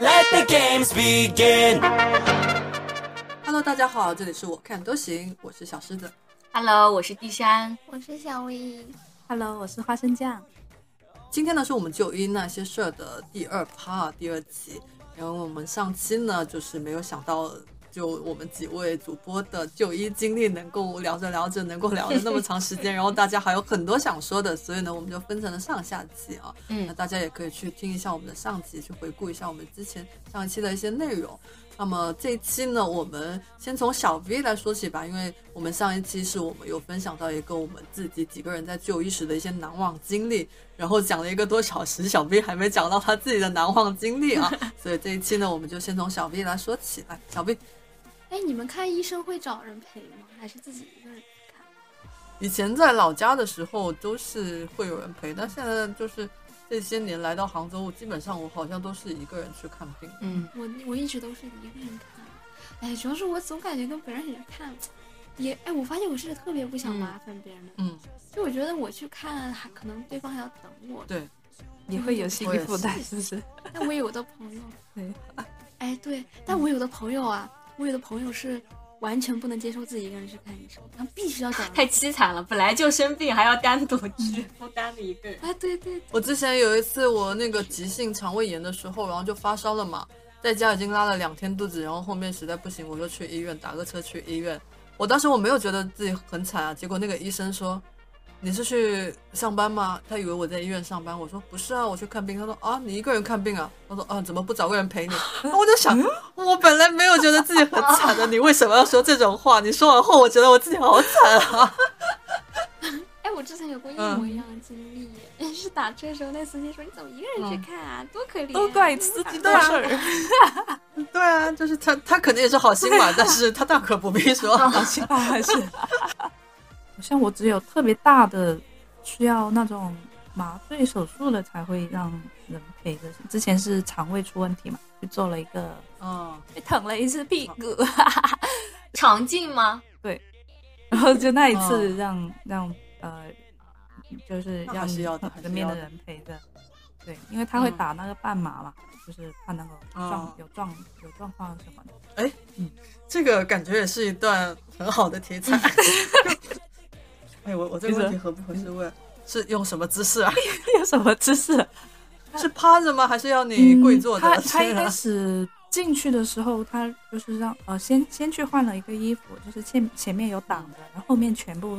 Let the games begin. Hello，大家好，这里是我看都行，我是小狮子。Hello，我是地山。我是小薇，Hello，我是花生酱。今天呢是我们九一那些事儿的第二趴第二集，然后我们上期呢就是没有想到，就我们几位主播的就医经历能够聊着聊着能够聊了那么长时间，然后大家还有很多想说的，所以呢我们就分成了上下期啊，嗯那大家也可以去听一下我们的上集，去回顾一下我们之前上一期的一些内容。那么这一期呢，我们先从小 V 来说起吧，因为我们上一期是我们有分享到一个我们自己几个人在就医时的一些难忘经历，然后讲了一个多小时，小 V 还没讲到他自己的难忘经历啊，所以这一期呢，我们就先从小 V 来说起来。小 V 哎，你们看医生会找人陪吗？还是自己一个人看？以前在老家的时候都是会有人陪，但现在就是这些年来到杭州，基本上我好像都是一个人去看病。嗯，我我一直都是一个人看，哎，主要是我总感觉跟别人一起看，也哎，我发现我是特别不想麻烦别人的，嗯，就我觉得我去看，还可能对方还要等我，对，你会有心理负担，是不是？但我有的朋友，对，哎对，但我有的朋友啊，我有的朋友是完全不能接受自己一个人去看医生，他必须要找太凄惨了，本来就生病，还要单独去 负担的一个人。哎对对，我之前有一次我那个急性肠胃炎的时候，然后就发烧了嘛，在家已经拉了两天肚子，然后后面实在不行，我就去医院打个车去医院。我当时我没有觉得自己很惨啊，结果那个医生说：“你是去上班吗？”他以为我在医院上班，我说：“不是啊，我去看病。”他说：“啊，你一个人看病啊？”他说：“啊，怎么不找个人陪你？” 然后我就想，我本来没有觉得自己很惨的，你为什么要说这种话？你说完后，我觉得我自己好惨啊。哎，我之前有过一模一样的经历耶，是打车的时候，那司机说：“你怎么一个人去看啊？多可怜、啊！”都怪司机的事儿，对啊，就是他，他肯定也是好心嘛，但是他大可不必说。好心吧还是？好像我只有特别大的需要那种麻醉手术了才会让人陪着。之前是肠胃出问题嘛，去做了一个，嗯，被疼了一次屁股，肠镜吗？对然后就那一次哦让、让呃，就是那让还是要的旁边的人陪着，对，因为他会嗯打那个半麻嘛，就是怕那个状、哦有状有状况什么的。这个感觉也是一段很好的题材。哎，我我这个问题合不合适问？是用什么姿势啊？用什么姿势？是趴着吗？还是要你跪坐的？嗯他他 一开始进去的时候，他就是让呃先先去换了一个衣服，就是前前面有挡的，然后后面全部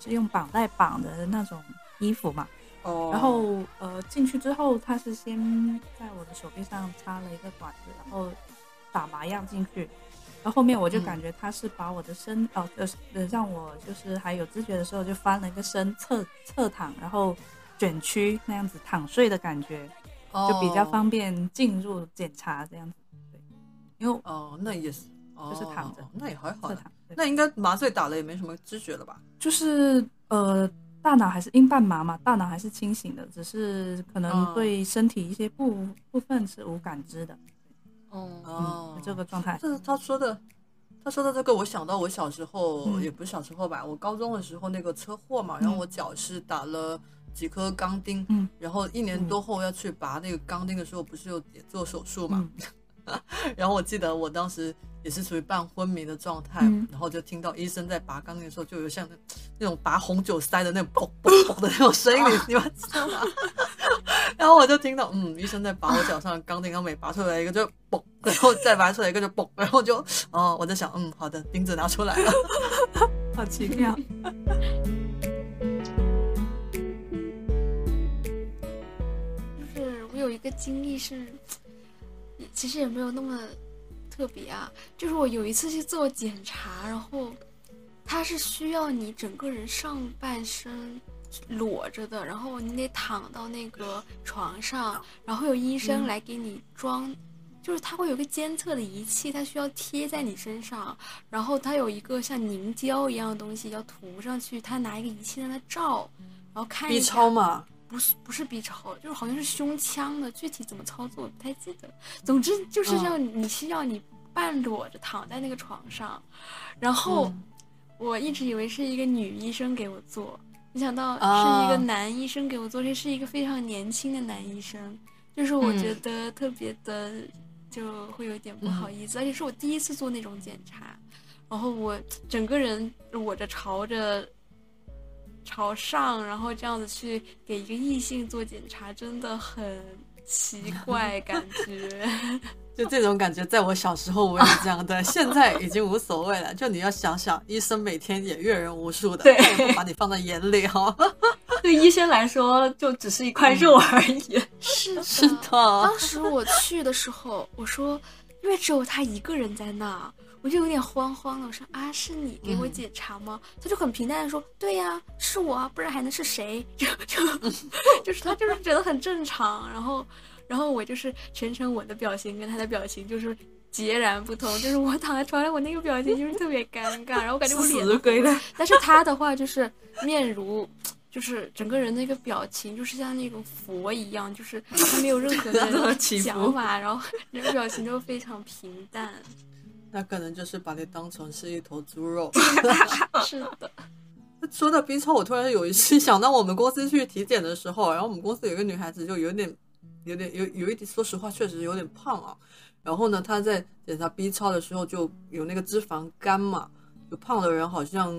是用绑带绑的那种衣服嘛。哦，然后呃进去之后，他是先在我的手臂上插了一个管子，然后打麻药进去。然后后面我就嗯感觉他是把我的身哦呃呃让我就是还有知觉的时候就翻了一个身侧侧躺，然后卷曲那样子躺睡的感觉。就比较方便进入检查这样子。对，因为哦，那也是，哦就是躺着那也还好。侧躺，那应该麻醉打了也没什么知觉了吧？就是呃，大脑还是因半麻嘛，大脑还是清醒的，只是可能嗯对身体一些部部分是无感知的。哦，这个状态。这他说的，他说的这个，我想到我小时候、嗯。也不是小时候吧，我高中的时候那个车祸嘛，然后嗯。我脚是打了几颗钢钉，嗯然后一年多后要去拔那个钢钉的时候，不是有也做手术嘛，嗯。然后我记得我当时也是处于半昏迷的状态，嗯。然后就听到医生在拔钢钉的时候，就有像那那种拔红酒塞的那种嘣嘣嘣的那种声音，你你们知道吗？然后我就听到，嗯，医生在拔我脚上的钢钉，然后每拔出来一个就嘣，然后再拔出来一个就嘣，然后就哦，我在想，嗯，好的，钉子拿出来了。好奇妙。就是我有一个经历是，其实也没有那么特别啊。就是我有一次去做检查，然后它是需要你整个人上半身裸着的，然后你得躺到那个床上，然后有医生来给你装。就是它会有个监测的仪器，它需要贴在你身上，然后它有一个像凝胶一样的东西要涂上去，它拿一个仪器在那照，然后看一 B。超嘛，不是不是 B 超，就是好像是胸腔的，具体怎么操作我不太记得。总之就是要你需要你半裸着躺在那个床上，然后嗯我一直以为是一个女医生给我做，没想到是啊一个男医生给我做，这是一个非常年轻的男医生，就是我嗯。觉得特别的就会有点不好意思，而且是我第一次做那种检查，然后我整个人我着朝着朝上，然后这样子去给一个异性做检查，真的很奇怪，感觉。就这种感觉，在我小时候我也是这样的，现在已经无所谓了。就你要想想，医生每天也阅人无数的，对他也不把你放在眼里哈。对医生来说，就只是一块肉而已。是的，是的，当时我去的时候，我说，因为只有他一个人在那，我就有点慌慌了。我说啊，是你给我嗯检查吗？他就很平淡的说，对呀，是我啊，不然还能是谁？就就就是他就是觉得很正常，然后然后我就是全程我的表情跟他的表情就是。截然不同，就是我躺在床上，我那个表情就是特别尴尬，然后我感觉我脸都黑了。但是他的话就是面如，就是整个人那个表情就是像那种佛一样，就是他没有任何 的起伏想法，然后那个表情就非常平淡。那可能就是把你当成是一头猪肉。是的，说到 B 超，我突然有一次想到我们公司去体检的时候，然后我们公司有一个女孩子就有点、有点、有有一点，说实话确实有点胖啊。然后呢，他在检查 B 超的时候就有那个脂肪肝嘛，就胖的人好像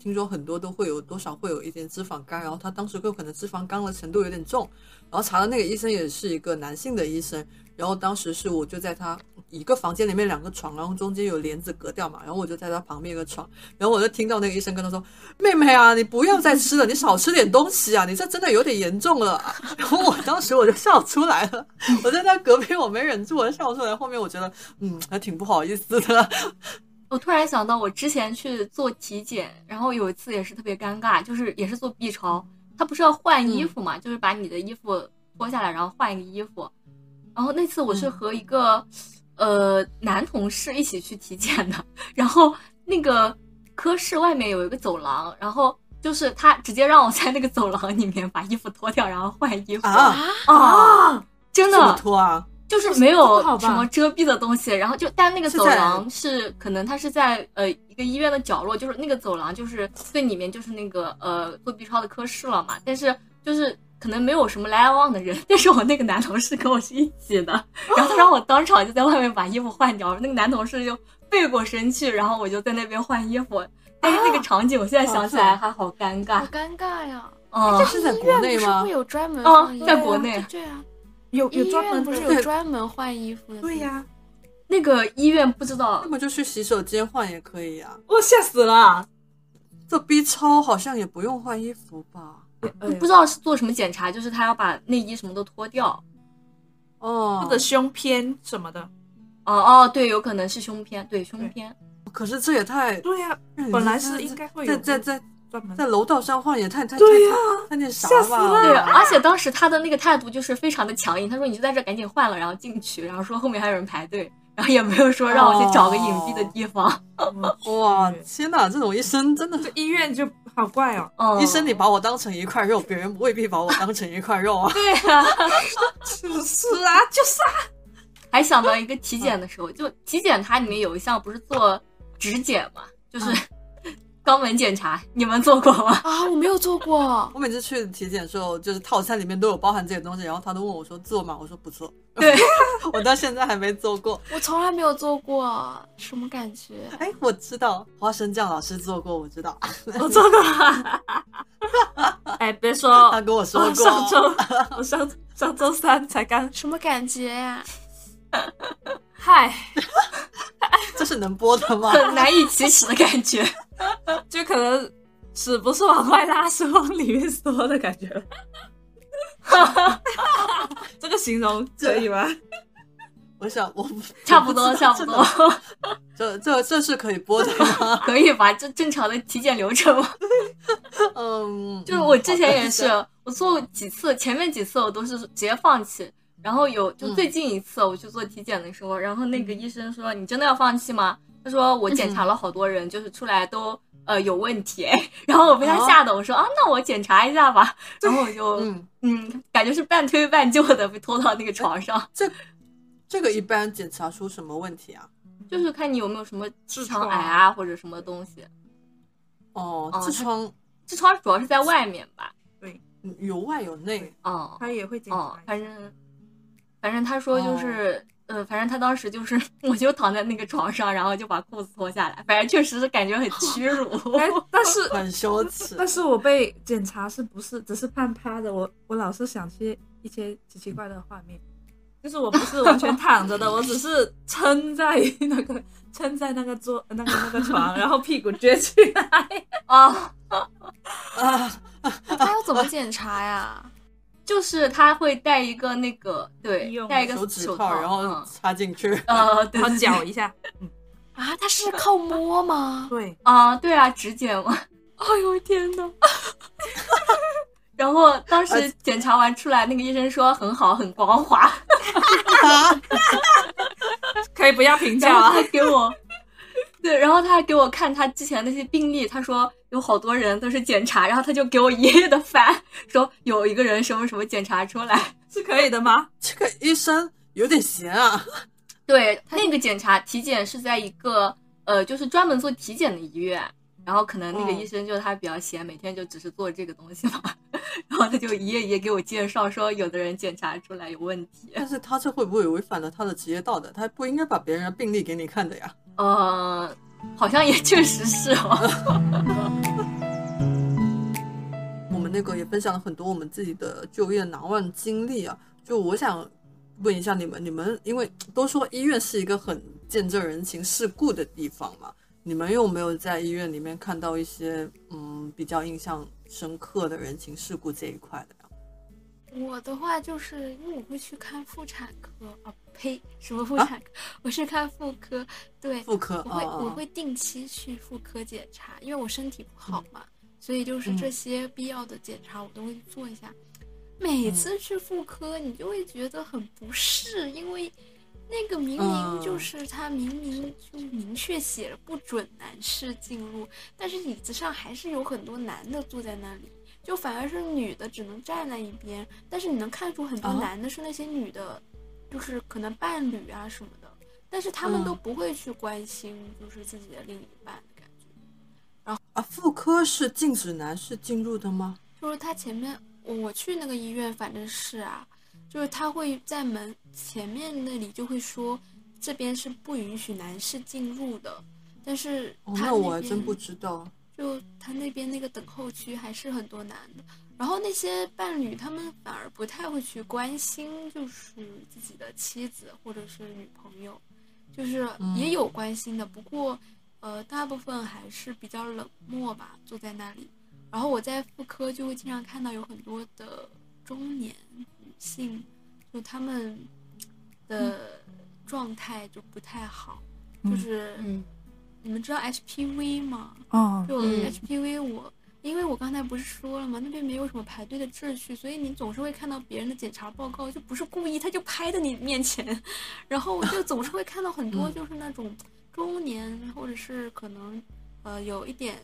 听说很多都会有多少会有一点脂肪肝，然后他当时就可能脂肪肝的程度有点重，然后查的那个医生也是一个男性的医生，然后当时是我就在他一个房间里面两个床，然后中间有帘子隔掉嘛，然后我就在他旁边一个床，然后我就听到那个医生跟他说：“妹妹啊，你不要再吃了，你少吃点东西啊，你这真的有点严重了。”然后我当时我就笑出来了，我在他隔壁我没忍住，我就笑出来。后面我觉得嗯还挺不好意思的。我突然想到，我之前去做体检，然后有一次也是特别尴尬，就是也是做 B 超，他不是要换衣服嘛，就是把你的衣服脱下来，然后换一个衣服。然后那次我是和一个、呃男同事一起去体检的，然后那个科室外面有一个走廊，然后就是他直接让我在那个走廊里面把衣服脱掉，然后换衣服啊啊真怎么的脱啊？就是没有什么遮蔽的东西，然后就但那个走廊是可能它是在呃一个医院的角落，就是那个走廊就是最里面就是那个呃做 B 超的科室了嘛，但是就是可能没有什么来来往的人，但是我那个男同事跟我是一起的，然后他让我当场就在外面把衣服换掉，那个男同事就背过身去，然后我就在那边换衣服，但是那个场景我现在想起来还好尴尬好，尴尬呀！嗯，是在国内吗不是会？有专门啊放衣服在国内对啊，有有医专门院不是有专门换衣服的？对呀、那个医院不知道那么就去洗手间换也可以啊。我吓死了。这 B 超好像也不用换衣服吧？不知道是做什么检查，就是他要把内衣什么都脱掉。哦，或者胸片什么的。哦哦，对，有可能是胸片，对胸片。可是这也太对呀、本来是应该会在在在专门在楼道上换也太太对呀太太那啥吓死吧？了对，而且当时他的那个态度就是非常的强硬，他说你就在这赶紧换了，然后进去，然后说后面还有人排队，然后也没有说让我去找个隐蔽的地方。哇，天哪，这种医生真的这医院就好怪哦。嗯，医生，你把我当成一块肉，别人未必把我当成一块肉啊。对啊，是啊，就是啊。还想到一个体检的时候，就体检它里面有一项不是做指检嘛，就是肛门检查，你们做过吗？啊，我没有做过。我每次去体检的时候，就是套餐里面都有包含这些东西，然后他都问我说做吗？我说不做。对，我到现在还没做过。我从来没有做过，什么感觉？哎，我知道花生酱老师做过，我知道，我做过。哎，别说，他跟我说我过。上周我上上周三才刚，什么感觉呀、嗨，这是能播的吗？很难以启齿的感觉。就可能屎不是往外拉，是往里面缩的感觉了。这个形容可以吗？我想我差不多，差不多，这这这是可以播的吗？可以吧？这正常的体检流程嘛。嗯，就是我之前也是，我做过几次，前面几次我都是直接放弃，然后有就最近一次我去做体检的时候，然后那个医生说：“你真的要放弃吗？”他说：“我检查了好多人，就是出来都呃有问题。”然后我被他吓得，我说：“啊，那我检查一下吧。”然后我就嗯，嗯，感觉是半推半就的被拖到那个床上，这这个一般检查出什么问题啊？就是看你有没有什么痔直肠疮癌啊或者什么东西。哦，哦痔疮痔疮主要是在外面吧？对有外有内，哦他也会检查，。哦反正反正他说就是。呃，反正他当时就是，我就躺在那个床上，然后就把裤子脱下来，反正确实是感觉很屈辱。哎，但是 很羞耻。但是我被检查是不是只是半趴的？我我老是想起一些奇奇怪的画面，就是我不是完全躺着的，我只是撑在那个撑在那个桌那个那个床，然后屁股撅起来。啊，啊，他要怎么检查呀？就是他会戴一个那个，对戴一个手指手套，然后嗯插进去。呃，对然后搅一下 啊，他是靠摸吗？对，啊，对啊，指检嘛。哎呦天哪！然后当时检查完出来，那个医生说很好，很光滑。可以不要评价了还。给我，对，然后他还给我看他之前那些病例，他说有好多人都是检查，然后他就给我一页的翻，说有一个人什么什么检查出来。是可以的吗？这个医生有点闲啊。对，那个检查体检是在一个呃，就是专门做体检的医院。然后可能那个嗯医生就他比较闲，每天就只是做这个东西嘛，然后他就一页一页给我介绍，说有的人检查出来有问题，但是他这会不会违反了他的职业道德？他不应该把别人的病历给你看的呀。呃，好像也确实是哦。我们那个也分享了很多我们自己的就业难忘经历啊。就我想问一下你们，你们因为都说医院是一个很见证人情世故的地方嘛，你们有没有在医院里面看到一些嗯比较印象深刻的人情世故这一块的？我的话就是因为我会去看妇产科啊，呸，什么妇啊产科？我是看妇科，对，妇科我会我会定期去妇科检查，因为我身体不好嘛，所以就是嗯这些必要的检查我都会做一下。每嗯次去妇科，你就会觉得很不适，因为那个明明嗯就是他明明就明确写了不准男士进入，但是椅子上还是有很多男的坐在那里。就反而是女的只能站在一边，但是你能看出很多啊男的是那些女的，就是可能伴侣啊什么的，但是他们嗯都不会去关心就是自己的另一半的感觉。然后啊，妇科是禁止男士进入的吗？就是他前面我去那个医院，反正是啊，就是他会在门前面那里就会说这边是不允许男士进入的，但是哦，那我还真不知道。就他那边那个等候区还是很多男的，然后那些伴侣他们反而不太会去关心，就是自己的妻子或者是女朋友，就是也有关心的，不过呃大部分还是比较冷漠吧，坐在那里。然后我在妇科就会经常看到有很多的中年女性，就他们的状态就不太好，就是嗯你们知道 HPV 吗？哦，就嗯。HPV 我，因为我刚才不是说了吗？那边没有什么排队的秩序，所以你总是会看到别人的检查报告，就不是故意，他就拍在你面前，然后就总是会看到很多 嗯。就是那种中年或者是可能呃有一点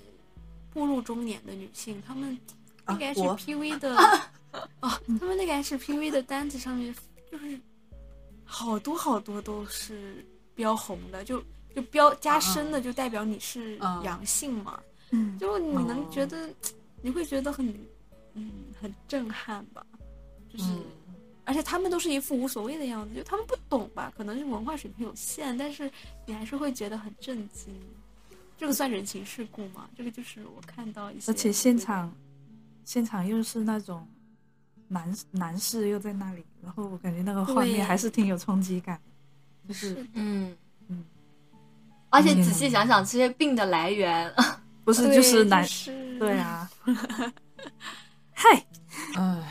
步入中年的女性，她们那个 HPV 的 哦，她们那个 HPV 的单子上面就是好多好多都是标红的，就就标加深的，就代表你是啊阳性嘛。嗯，就你能哦觉得，你会觉得很，嗯，很震撼吧？就是，嗯而且他们都是一副无所谓的样子，就他们不懂吧？可能是文化水平有限，但是你还是会觉得很震惊。这个算人情世故吗？这个就是我看到一些，而且现场现场又是那种男男士又在那里，然后我感觉那个画面还是挺有冲击感，就是是嗯嗯，而且仔细想想，这些病的来源，不是就是男是对，啊，嗨，唉，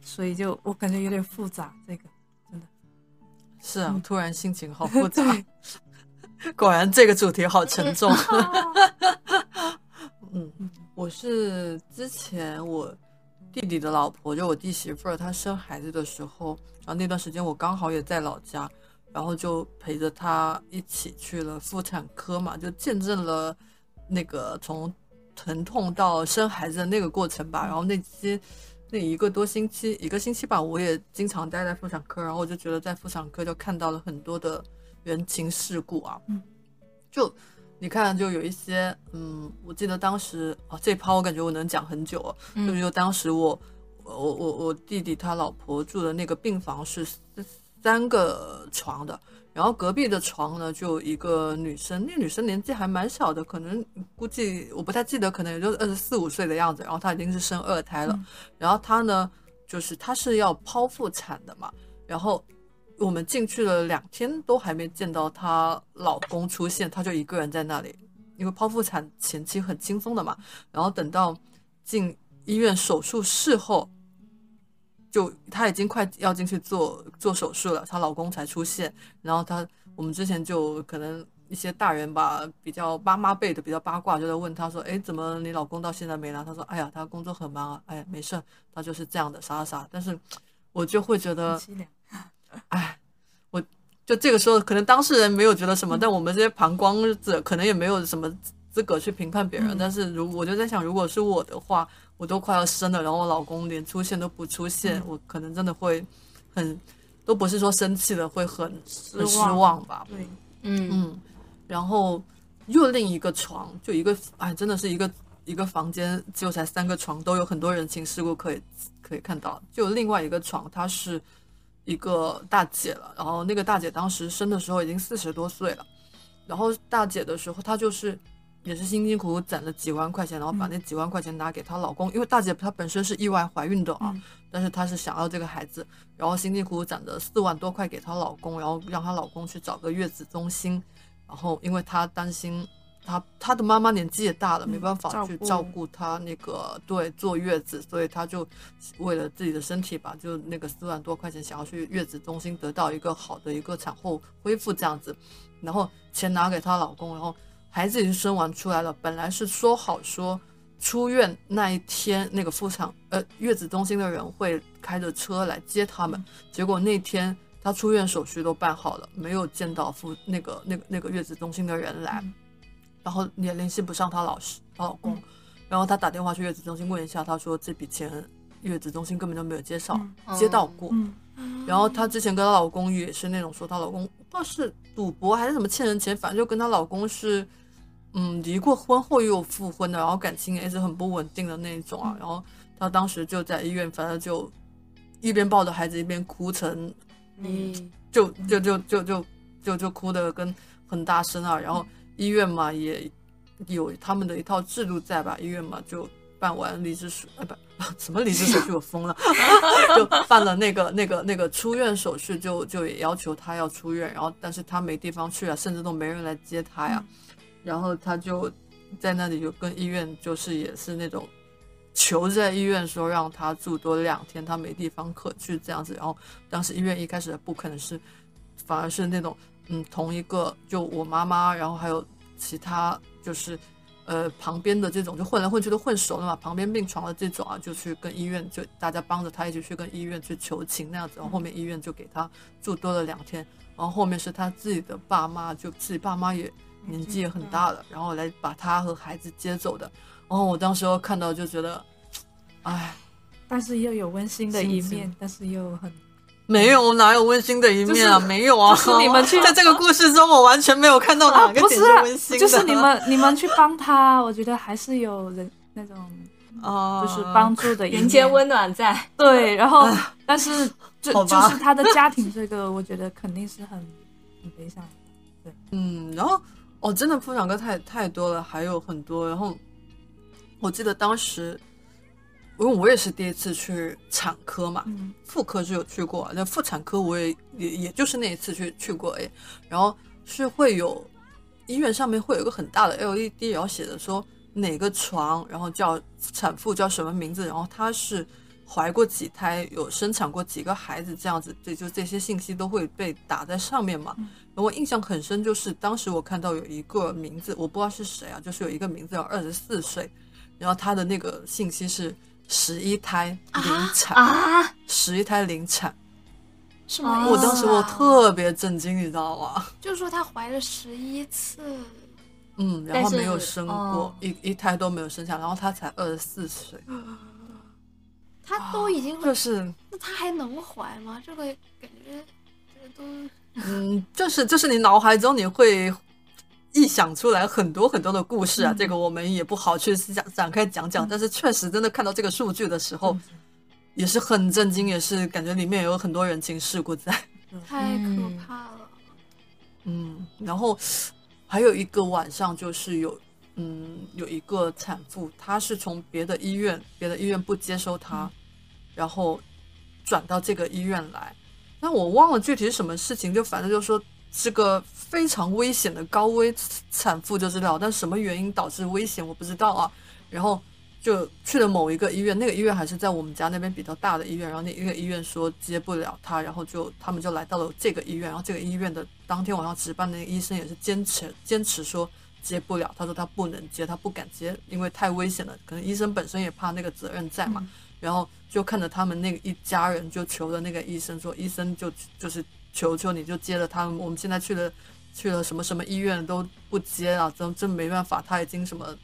所以就我感觉有点复杂，这个真的。是啊，嗯。突然心情好复杂。果然这个主题好沉重。嗯，我是之前我弟弟的老婆，就我弟媳妇儿，她生孩子的时候，然后那段时间我刚好也在老家，然后就陪着他一起去了妇产科嘛，就见证了那个从疼痛到生孩子的那个过程吧。然后那些那一个多星期，一个星期吧，我也经常待在妇产科，然后我就觉得在妇产科就看到了很多的人情世故啊。嗯，就你看，就有一些，嗯，我记得当时哦，这一趴我感觉我能讲很久哦。就嗯就当时我我我我弟弟他老婆住的那个病房是三三个床的，然后隔壁的床呢就一个女生，那女生年纪还蛮小的，可能估计我不太记得，可能也就二十四五岁的样子。然后她已经是生二胎了，然后她呢就是她是要剖腹产的嘛，然后我们进去了两天都还没见到她老公出现，她就一个人在那里，因为剖腹产前期很轻松的嘛，然后等到进医院手术室后。就她已经快要进去做做手术了，她老公才出现。然后她，我们之前就可能一些大人吧，比较妈妈辈的比较八卦，就在问她说：“哎，怎么你老公到现在没来？”她说：“哎呀，他工作很忙啊，哎，没事，他就是这样的，啥啥啥。”但是我就会觉得，哎，我就这个时候可能当事人没有觉得什么，但我们这些旁观者可能也没有什么资格去评判别人。但是如我就在想，如果是我的话。我都快要生了，然后我老公连出现都不出现，我可能真的会很，都不是说生气了，会很很失望吧。对，嗯嗯，然后又另一个床，就一个，哎，真的是一个一个房间，就才三个床，都有很多人情世故可以可以看到。就另外一个床，她是一个大姐了，然后那个大姐当时生的时候已经四十多岁了，然后大姐的时候她就是。也是辛辛苦苦攒了几万块钱，然后把那几万块钱拿给她老公，因为大姐她本身是意外怀孕的啊，但是她是想要这个孩子，然后辛辛苦苦攒的四万多块给她老公，然后让她老公去找个月子中心，然后因为她担心她她的妈妈年纪也大了，没办法去照顾她那个对坐月子，所以她就为了自己的身体吧，就那个四万多块钱想要去月子中心得到一个好的一个产后恢复这样子，然后钱拿给她老公，然后。孩子已经生完出来了，本来是说好说出院那一天，那个妇产呃月子中心的人会开着车来接他们。结果那天他出院手续都办好了，没有见到妇那个那个那个月子中心的人来，然后也联系不上她老师她老公，然后她打电话去月子中心问一下，她说这笔钱月子中心根本就没有介绍接到过。然后她之前跟她老公也是那种说她老公不知道是赌博还是什么欠人钱，反正就跟她老公是。嗯，离过婚后又复婚的，然后感情也是很不稳定的那种啊。然后他当时就在医院，反正就一边抱着孩子一边哭成，嗯，就就就就就就就哭的跟很大声啊。然后医院嘛也有他们的一套制度在吧？医院嘛就办完离职手，哎不 什么离职手续我疯了，就办了那个那个那个出院手续，就就也要求他要出院。然后但是他没地方去啊，甚至都没人来接他呀。然后他就在那里就跟医院，就是也是那种求在医院说让他住多两天，他没地方可去这样子。然后当时医院一开始不可能是，反而是那种嗯同一个就我妈妈，然后还有其他就是呃旁边的这种就混来混去都混熟了嘛，旁边病床的这种啊，就去跟医院就大家帮着他一起去跟医院去求情那样子。然后后面医院就给他住多了两天，然后后面是他自己的爸妈，就自己爸妈也。年纪也很大了，然后来把他和孩子接走的。然后我当时候看到就觉得，唉，但是又有温馨的一面，但是又很没有哪有温馨的一面啊？没有啊！是你们去 在这个故事中，我完全没有看到哪个点是温馨的。就是你们你们去帮他，我觉得还是有人那种哦，就是帮助的人间温暖在。对，然后但是就就是他的家庭这个，我觉得肯定是很很悲伤。对，嗯，然后。哦，真的妇产科太太多了，还有很多。然后我记得当时，因为我也是第一次去产科嘛，妇科是有去过，那妇产科我也也也就是那一次去去过哎。然后是会有医院上面会有一个很大的 LED，然后写的说哪个床，然后叫产妇叫什么名字，然后她是怀过几胎，有生产过几个孩子这样子，这就这些信息都会被打在上面嘛。我印象很深，就是当时我看到有一个名字，我不知道是谁啊，就是有一个名字叫二十四岁，然后他的那个信息是十一胎临产。啊，十一胎临产，什么？我当时我特别震惊，你知道吗？就是说她怀了十一次，嗯，然后没有生过一一胎都没有生下，然后他才二十四岁，她都已经就是那他还能怀吗？这个感觉这都。嗯，就是就是你脑海中你会臆想出来很多很多的故事啊，这个我们也不好去讲展开讲讲，但是确实真的看到这个数据的时候，也是很震惊，也是感觉里面有很多人情世故在。太可嗯怕了。嗯，然后还有一个晚上就是有，嗯，有一个产妇，她是从别的医院，别的医院不接收她，然后转到这个医院来。但我忘了具体是什么事情，就反正就说是个非常危险的高危产妇就知道，但什么原因导致危险我不知道啊。然后就去了某一个医院，那个医院还是在我们家那边比较大的医院，然后那一个医院说接不了她，然后就他们就来到了这个医院，然后这个医院的当天晚上值班的那个医生也是坚持坚持说接不了，他说他不能接，他不敢接，因为太危险了，可能医生本身也怕那个责任在嘛，然后就看着他们那个一家人就求着那个医生说，医生就就是求求你就接了他们，我们现在去了去了什么什么医院都不接啊，真真没办法，他已经什么。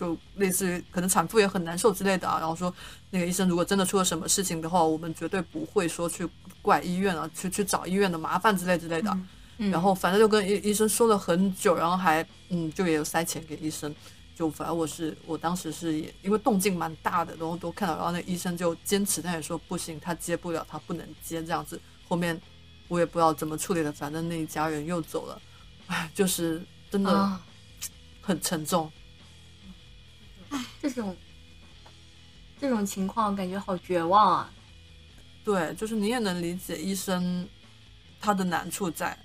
就类似于可能产妇也很难受之类的啊，然后说那个医生如果真的出了什么事情的话，我们绝对不会说去怪医院啊，去去找医院的麻烦之类之类的。嗯然后反正就跟医医生说了很久，然后还嗯就也有塞钱给医生，就反正我是我当时是也因为动静蛮大的，然后都看到，然后那医生就坚持，他也说不行，他接不了，他不能接这样子。后面我也不知道怎么处理的，反正那一家人又走了，唉，就是真的啊，很沉重。这种这种情况感觉好绝望啊！对，就是你也能理解医生他的难处在，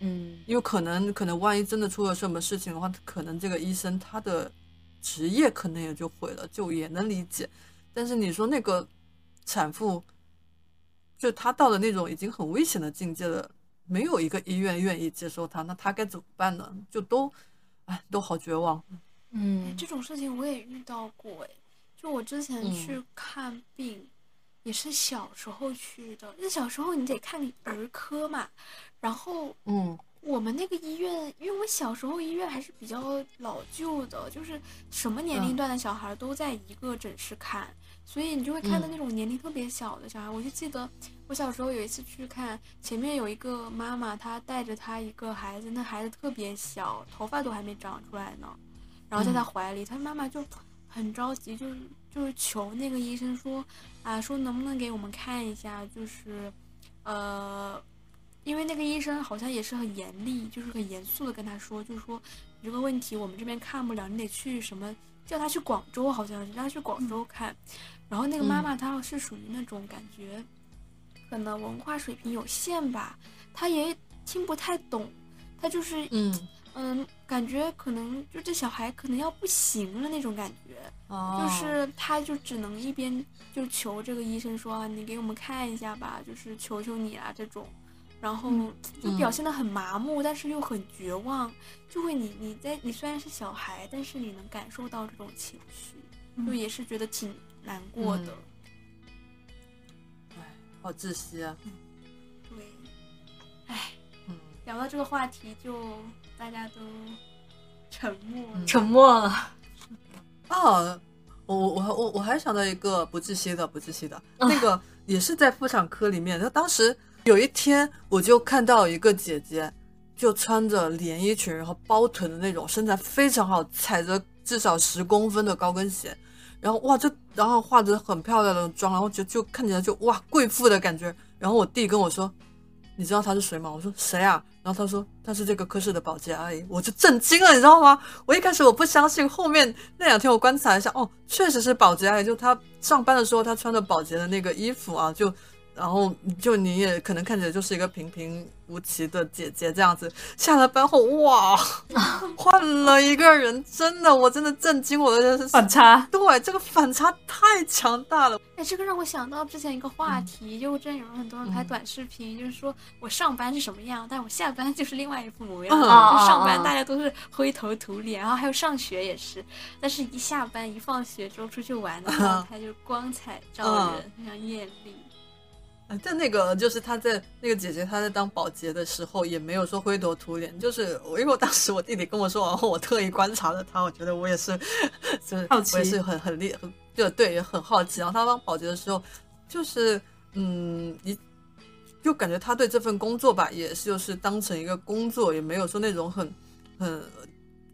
嗯因为可能可能万一真的出了什么事情的话，可能这个医生他的职业可能也就毁了，就也能理解。但是你说那个产妇，就她到了那种已经很危险的境界了，没有一个医院愿意接受她，那她该怎么办呢？就都，哎，都好绝望。哎嗯，这种事情我也遇到过哎，就我之前嗯去看病，也是小时候去的。那小时候你得看儿科嘛，然后嗯我们那个医院，因为我小时候医院还是比较老旧的，就是什么年龄嗯段的小孩都在一个诊室看，所以你就会看到嗯那种年龄特别小的小孩。我就记得我小时候有一次去看，前面有一个妈妈，她带着她一个孩子，那孩子特别小，头发都还没长出来呢，然后在她嗯怀里，她妈妈就很着急，就是就是求那个医生说啊，说能不能给我们看一下，就是呃。因为那个医生好像也是很严厉，就是很严肃的跟他说，就是说你这个问题我们这边看不了，你得去什么，叫他去广州，好像是让他去广州看。然后那个妈妈她是属于那种感觉，可能文化水平有限吧，她也听不太懂，她就是嗯，嗯，感觉可能就这小孩可能要不行了那种感觉。哦就是她就只能一边就求这个医生说啊，你给我们看一下吧，就是求求你啊这种，然后就表现的很麻木，但是又很绝望，就会你你在你虽然是小孩，但是你能感受到这种情绪，就嗯也是觉得挺难过的。哎，好窒息啊。对，聊到这个话题就大家都沉默了。沉默了。哦，我我我我我还想到一个不窒息的不窒息的，那个也是在妇产科里面。他当时有一天，我就看到一个姐姐，就穿着连衣裙，然后包臀的那种，身材非常好，踩着至少十公分的高跟鞋，然后哇，就然后化着很漂亮的妆，然后就就看起来就哇贵妇的感觉。然后我弟跟我说。你知道她是谁吗？我说谁啊？然后他说她是这个科室的保洁阿姨，我就震惊了，你知道吗？我一开始我不相信，后面那两天我观察一下，哦，确实是保洁阿姨，就她上班的时候她穿着保洁的那个衣服啊，就然后就你也可能看起来就是一个平平无奇的姐姐这样子，下了班后哇，换了一个人，真的，我真的震惊，我的是反差，对这个反差太强大了，哎，这个让我想到之前一个话题，就真有很多人拍嗯。短视频，就是说我上班是什么样，但我下班就是另外一副模样。嗯。就啊上班啊大家都是灰头土脸，然后还有上学也是，但是一下班一放学之后出去玩的话，他就光彩照人，非常艳丽。啊但那个就是她在那个姐姐她在当保洁的时候，也没有说灰头土脸，就是我因为我当时我弟弟跟我说完后，我特意观察了他，我觉得我也是，就是好奇我也是很很厉很就对也很好奇。然后他当保洁的时候，就是嗯一。就感觉他对这份工作吧，也是就是当成一个工作，也没有说那种很很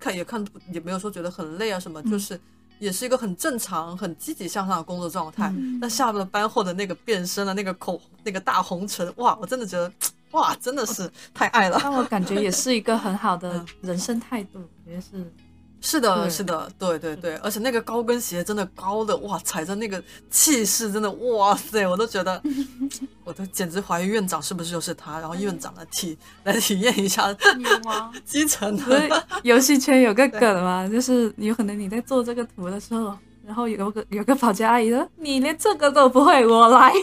看也看也没有说觉得很累啊什么，嗯就是也是一个很正常、很积极向上的工作状态。嗯那下了班后的那个变身的那个口、那个大红唇，哇，我真的觉得哇，真的是太爱了。但我感觉也是一个很好的 人生态度，也是。是的，是的，对对对，而且那个高跟鞋真的高的哇，踩着那个气势真的哇塞，我都觉得，我都简直怀疑院长是不是就是他，然后院长来体来体验一下女王，基层所以的，游戏圈有个梗嘛，就是有可能你在做这个图的时候，然后有个有个保洁阿姨说：“你连这个都不会，我来。”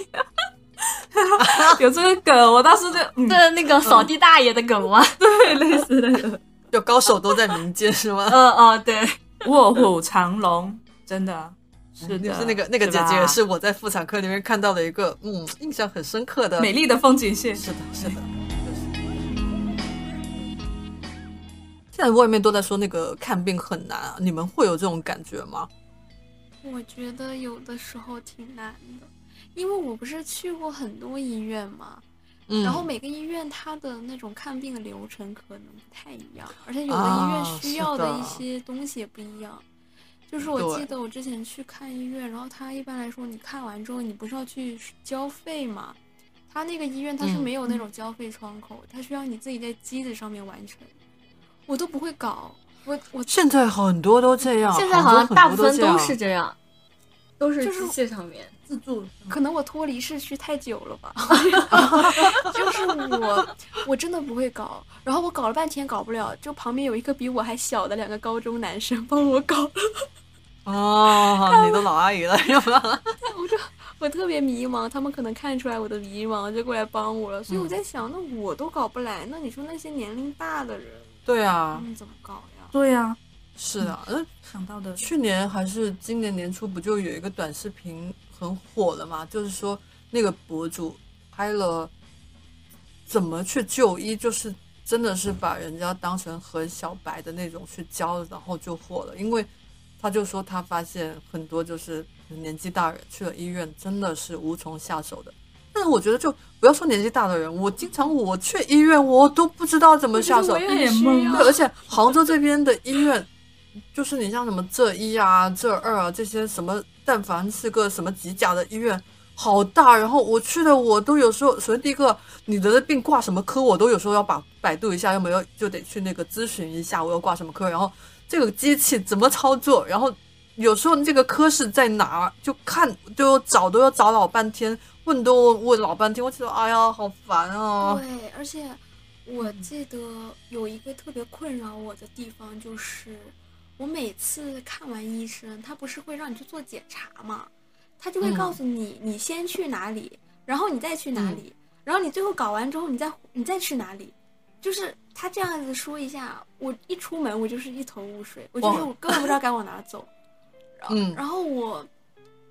有这个梗，我当时就嗯，这那个扫地大爷的梗吗？对，类似那个就高手都在民间是吗？嗯 嗯，对，卧虎藏龙，真的是的，就是那个那个姐姐是我在妇产科里面看到的一个嗯印象很深刻的美丽的风景线。是的，是的，就是。现在外面都在说那个看病很难啊，你们会有这种感觉吗？我觉得有的时候挺难的，因为我不是去过很多医院嘛，嗯，然后每个医院它的那种看病的流程可能不太一样，而且有的医啊院需要的一些东西也不一样。就是我记得我之前去看医院，然后他一般来说你看完之后，你不是要去交费嘛？他那个医院他是嗯没有那种交费窗口，他需要你自己在机子上面完成，我都不会搞，我我现在很多都这样，现在好像大部分都是这样，都是就是机器上面。自助可能我脱离市区太久了吧，就是我我真的不会搞，然后我搞了半天搞不了，就旁边有一个比我还小的两个高中男生帮我搞，哦，你都老阿姨了是吧？我特别迷茫，他们可能看出来我的迷茫就过来帮我了，所以我在想，那我都搞不来，那你说那些年龄大的人，对他啊，们怎么搞呀？对呀、是的，嗯，想到的去年还是今年年初，不就有一个短视频很火了嘛？就是说那个博主拍了怎么去就医，就是真的是把人家当成很小白的那种去教，然后就火了。因为他就说他发现很多就是年纪大人去了医院，真的是无从下手的。但是我觉得就不要说年纪大的人，我经常我去医院，我都不知道怎么下手我。也很一脸懵要对，而且杭州这边的医院，就是你像什么浙一啊、浙二啊这些什么，但凡是个什么几甲的医院，好大。然后我去的，我都有时候，首先第一个，你得的病挂什么科，我都有时候要把百度一下，要么要就得去那个咨询一下我要挂什么科，然后这个机器怎么操作，然后有时候这个科室在哪儿，就看都要找都要找老半天，问都问老半天，我觉得哎呀好烦啊。对，而且我记得有一个特别困扰我的地方，就是我每次看完医生，他不是会让你去做检查嘛，他就会嗯。告诉你，你先去哪里，然后你再去哪嗯。里，然后你最后搞完之后，你再你再去哪里，就是他这样子说一下，我一出门我就是一头雾水，我就是我根本不知道该往哪儿走，然后嗯。然后我。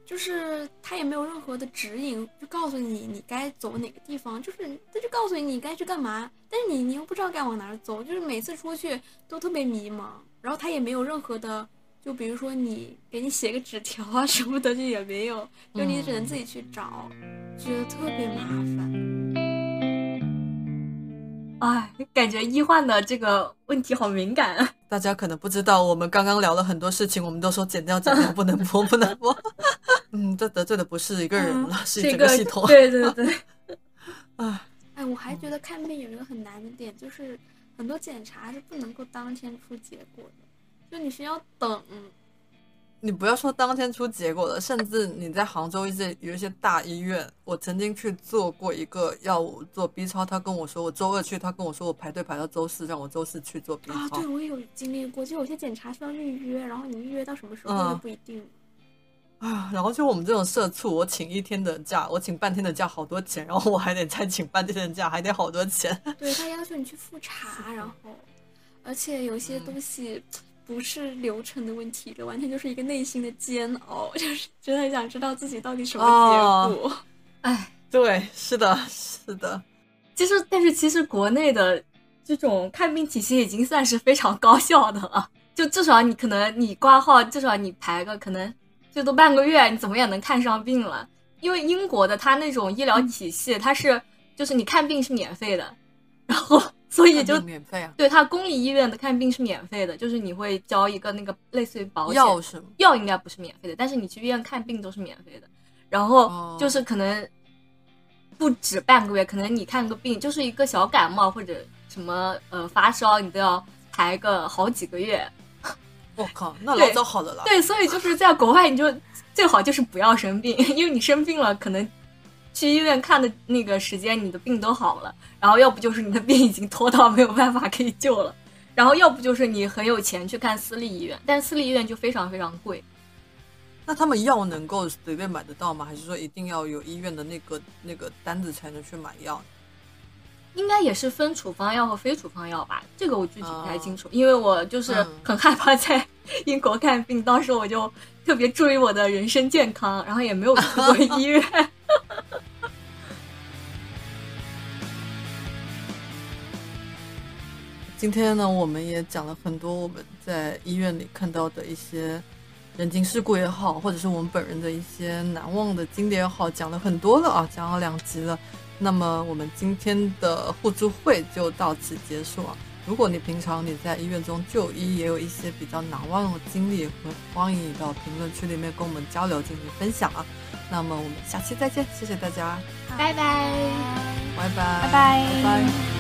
就是他也没有任何的指引，就告诉你你该走哪个地方，就是他就告诉你你该去干嘛，但是你你又不知道该往哪儿走，就是每次出去都特别迷茫，然后他也没有任何的，就比如说你给你写个纸条啊 什么的，就也没有，就你只能自己去找，觉得特别麻烦。哎，感觉医患的这个问题好敏感啊。大家可能不知道，我们刚刚聊了很多事情，我们都说剪掉、剪掉，不能播，不能播。嗯，这得罪的不是一个人了，是一整这个个系统。对对对，啊，哎，我还觉得看病有一个很难的点，就是很多检查是不能够当天出结果的，就你是要等。你不要说当天出结果的，甚至你在杭州一些有一些大医院，我曾经去做过一个要我做 B 超，他跟我说我周二去，他跟我说我排队排到周四，让我周四去做 B 超啊，对，我也有经历过，就有些检查需要预约，然后你预约到什么时候嗯就不一定。啊，然后就我们这种社畜，我请一天的假，我请半天的假好多钱，然后我还得再请半天的假，还得好多钱。对他要求你去复查，然后，而且有些东西不是流程的问题，这完全就是一个内心的煎熬，就是真的想知道自己到底什么结果。哎，对，是的，是的。其实但是其实国内的这种看病体系已经算是非常高效的了，就至少你可能你挂号，至少你排个可能最多半个月，你怎么也能看上病了。因为英国的它那种医疗体系，它是就是你看病是免费的，然后所以就免费啊，对它公立医院的看病是免费的，就是你会交一个那个类似于保险药是吗？药应该不是免费的，但是你去医院看病都是免费的。然后哦就是可能不止半个月，可能你看个病就是一个小感冒或者什么呃发烧，你都要排个好几个月。我靠，那老早好了啦。对，所以就是在国外，你就最好就是不要生病，因为你生病了，可能去医院看的那个时间，你的病都好了，然后要不就是你的病已经拖到没有办法可以救了，然后要不就是你很有钱去看私立医院，但私立医院就非常非常贵。那他们药能够随便买得到吗？还是说一定要有医院的那个那个单子才能去买药？应该也是分处方药和非处方药吧，这个我具体不太清楚，因为我就是很害怕在 英国看病，当时我就特别注意我的人身健康，然后也没有去过医院。今天呢，我们也讲了很多我们在医院里看到的一些人情世故也好，或者是我们本人的一些难忘的经历也好，讲了很多了啊，讲了两集了。那么我们今天的互助会就到此结束啊！如果你平常你在医院中就医，也有一些比较难忘的经历，欢迎你到评论区里面跟我们交流进行分享啊！那么我们下期再见，谢谢大家，拜拜，拜拜，拜拜，拜拜。